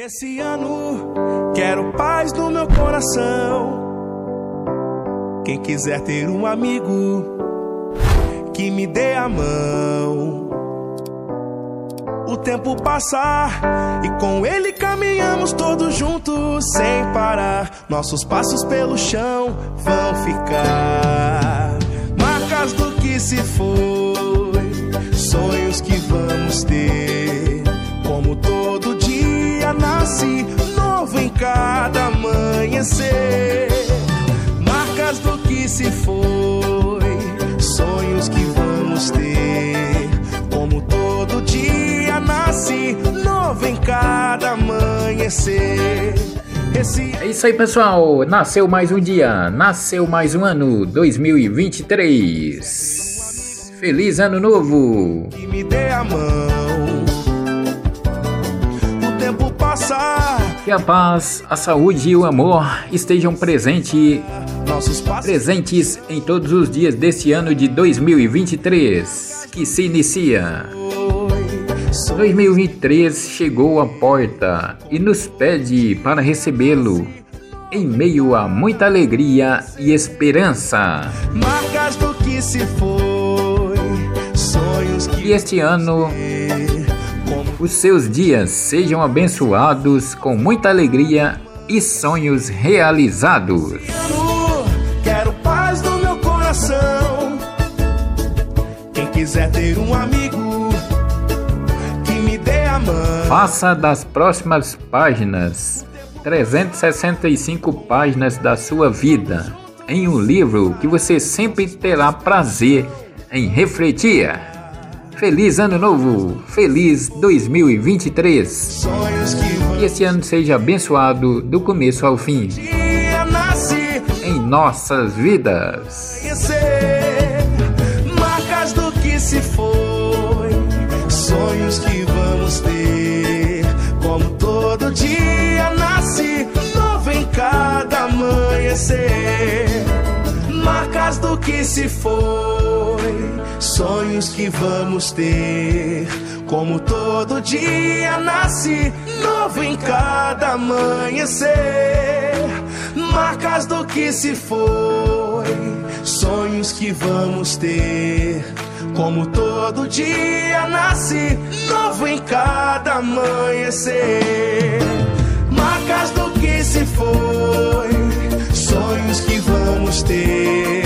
Esse ano quero paz no meu coração. Quem quiser ter um amigo que me dê a mão. O tempo passar e com ele caminhamos todos juntos sem parar. Nossos passos pelo chão vão ficar marcas do que se foi, sonhos que vamos ter. Nasce novo em cada amanhecer. Marcas do que se foi, sonhos que vamos ter. Como todo dia nasce novo em cada amanhecer. Esse É isso aí, pessoal. Nasceu mais um dia, nasceu mais um ano 2023. Feliz ano novo! que me dê a mão. Que a paz, a saúde e o amor estejam presente, presentes em todos os dias deste ano de 2023 que se inicia. 2023 chegou à porta e nos pede para recebê-lo em meio a muita alegria e esperança. marcas do que se foi, sonhos Que que este ano os seus dias sejam abençoados com muita alegria e sonhos realizados. quero paz no meu coração. Quem quiser ter um amigo que me dê a mão. Faça das próximas páginas 365 páginas da sua vida em um livro que você sempre terá prazer em refletir. Feliz Ano Novo! Feliz 2023! Sonhos que esse ano seja abençoado do começo ao fim dia nasce em nossas vidas. Que se foi, sonhos que vamos ter. Como todo dia nasce novo em cada amanhecer. Marcas do que se foi, sonhos que vamos ter. Como todo dia nasce novo em cada amanhecer. Marcas do que se foi, sonhos que vamos ter.